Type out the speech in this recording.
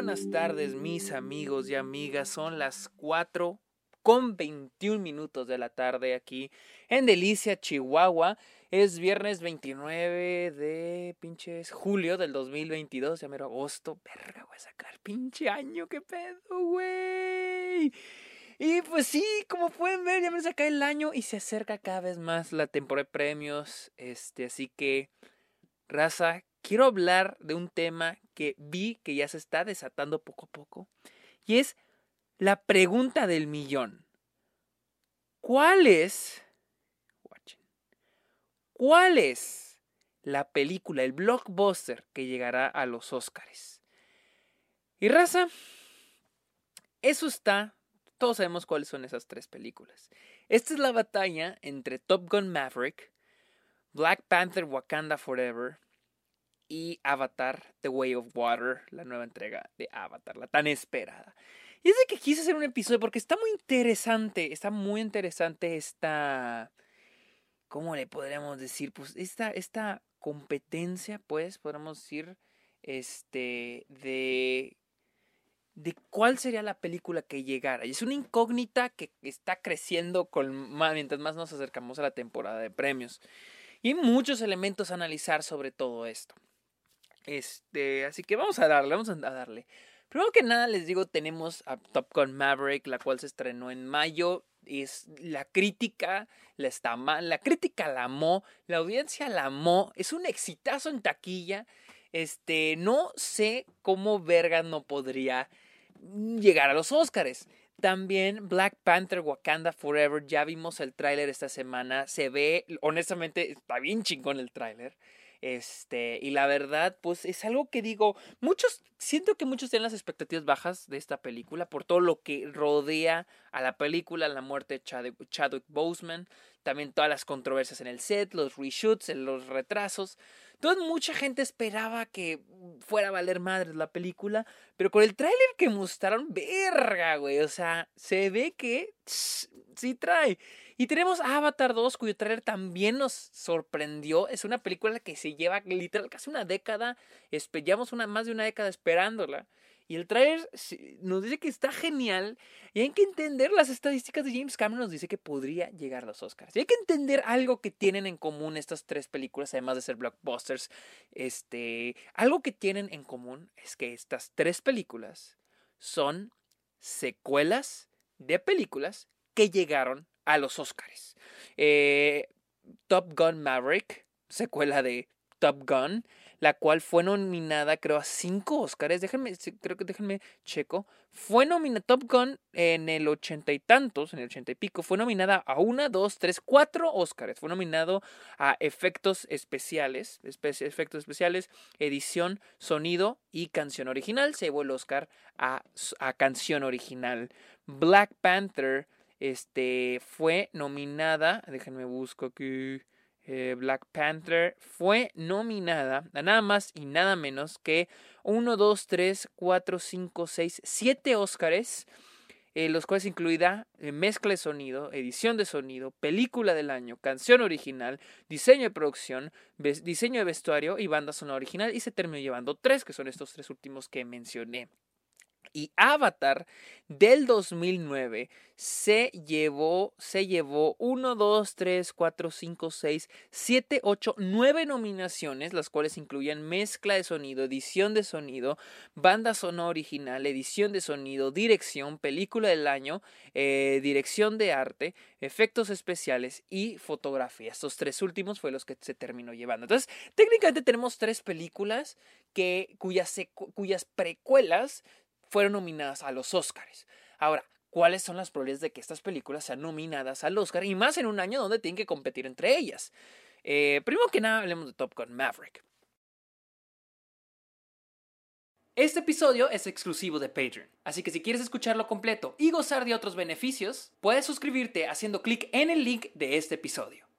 buenas tardes, mis amigos y amigas. Son las 4 con 21 minutos de la tarde aquí en Delicia, Chihuahua. Es viernes 29 de pinches julio del 2022, ya mero agosto. Verga, voy a sacar pinche año, qué pedo, güey. Y pues sí, como pueden ver, ya me saca el año y se acerca cada vez más la temporada de premios. Este, así que, raza, quiero hablar de un tema que vi que ya se está desatando poco a poco. Y es la pregunta del millón. ¿Cuál es... ¿Cuál es la película, el blockbuster que llegará a los Oscars? Y raza, eso está... Todos sabemos cuáles son esas tres películas. Esta es la batalla entre Top Gun Maverick, Black Panther Wakanda Forever y Avatar The Way of Water, la nueva entrega de Avatar, la tan esperada. Y es de que quise hacer un episodio porque está muy interesante, está muy interesante esta, ¿cómo le podríamos decir? Pues esta, esta competencia, pues, podríamos decir, este, de, de cuál sería la película que llegara. Y es una incógnita que está creciendo con, mientras más nos acercamos a la temporada de premios. Y hay muchos elementos a analizar sobre todo esto. Este, así que vamos a darle, vamos a darle. Primero que nada les digo, tenemos a Top Gun Maverick, la cual se estrenó en mayo. Es la crítica la está la crítica la amó, la audiencia la amó, es un exitazo en taquilla. Este, no sé cómo verga no podría llegar a los Oscars. También Black Panther Wakanda Forever, ya vimos el tráiler esta semana, se ve, honestamente, está bien chingón el tráiler. Este, y la verdad, pues es algo que digo, muchos, siento que muchos tienen las expectativas bajas de esta película por todo lo que rodea a la película, la muerte de Chadwick Boseman, también todas las controversias en el set, los reshoots, los retrasos. Entonces mucha gente esperaba que fuera a valer madre la película, pero con el tráiler que mostraron, verga, güey, o sea, se ve que sí trae. Y tenemos Avatar 2, cuyo tráiler también nos sorprendió. Es una película que se lleva literal casi una década. Llevamos una, más de una década esperándola. Y el tráiler nos dice que está genial. Y hay que entender las estadísticas de James Cameron. Nos dice que podría llegar a los Oscars. Y hay que entender algo que tienen en común estas tres películas, además de ser blockbusters. Este, algo que tienen en común es que estas tres películas son secuelas de películas que llegaron a los Oscars. Eh, Top Gun Maverick, secuela de Top Gun, la cual fue nominada, creo, a cinco Oscars. Déjenme, creo que déjenme checo. Fue nominada Top Gun en el ochenta y tantos, en el ochenta y pico. Fue nominada a una, dos, tres, cuatro Oscars. Fue nominado a efectos especiales, efectos especiales, edición, sonido y canción original. Se llevó el Oscar a, a canción original. Black Panther este, fue nominada, déjenme busco aquí, eh, Black Panther fue nominada a nada más y nada menos que 1, 2, 3, 4, 5, 6, 7 Óscares, eh, los cuales incluida eh, mezcla de sonido, edición de sonido, película del año, canción original, diseño de producción, diseño de vestuario y banda sonora original y se terminó llevando tres, que son estos tres últimos que mencioné y Avatar del 2009 se llevó, se llevó 1, 2, 3, 4, 5, 6, 7, 8, 9 nominaciones, las cuales incluían mezcla de sonido, edición de sonido, banda sonora original, edición de sonido, dirección, película del año, eh, dirección de arte, efectos especiales y fotografía. Estos tres últimos fue los que se terminó llevando. Entonces, técnicamente tenemos tres películas que, cuyas, cuyas precuelas fueron nominadas a los Oscars. Ahora, ¿cuáles son las probabilidades de que estas películas sean nominadas al Oscar? Y más en un año donde tienen que competir entre ellas. Eh, primero que nada, hablemos de Top Gun Maverick. Este episodio es exclusivo de Patreon, así que si quieres escucharlo completo y gozar de otros beneficios, puedes suscribirte haciendo clic en el link de este episodio.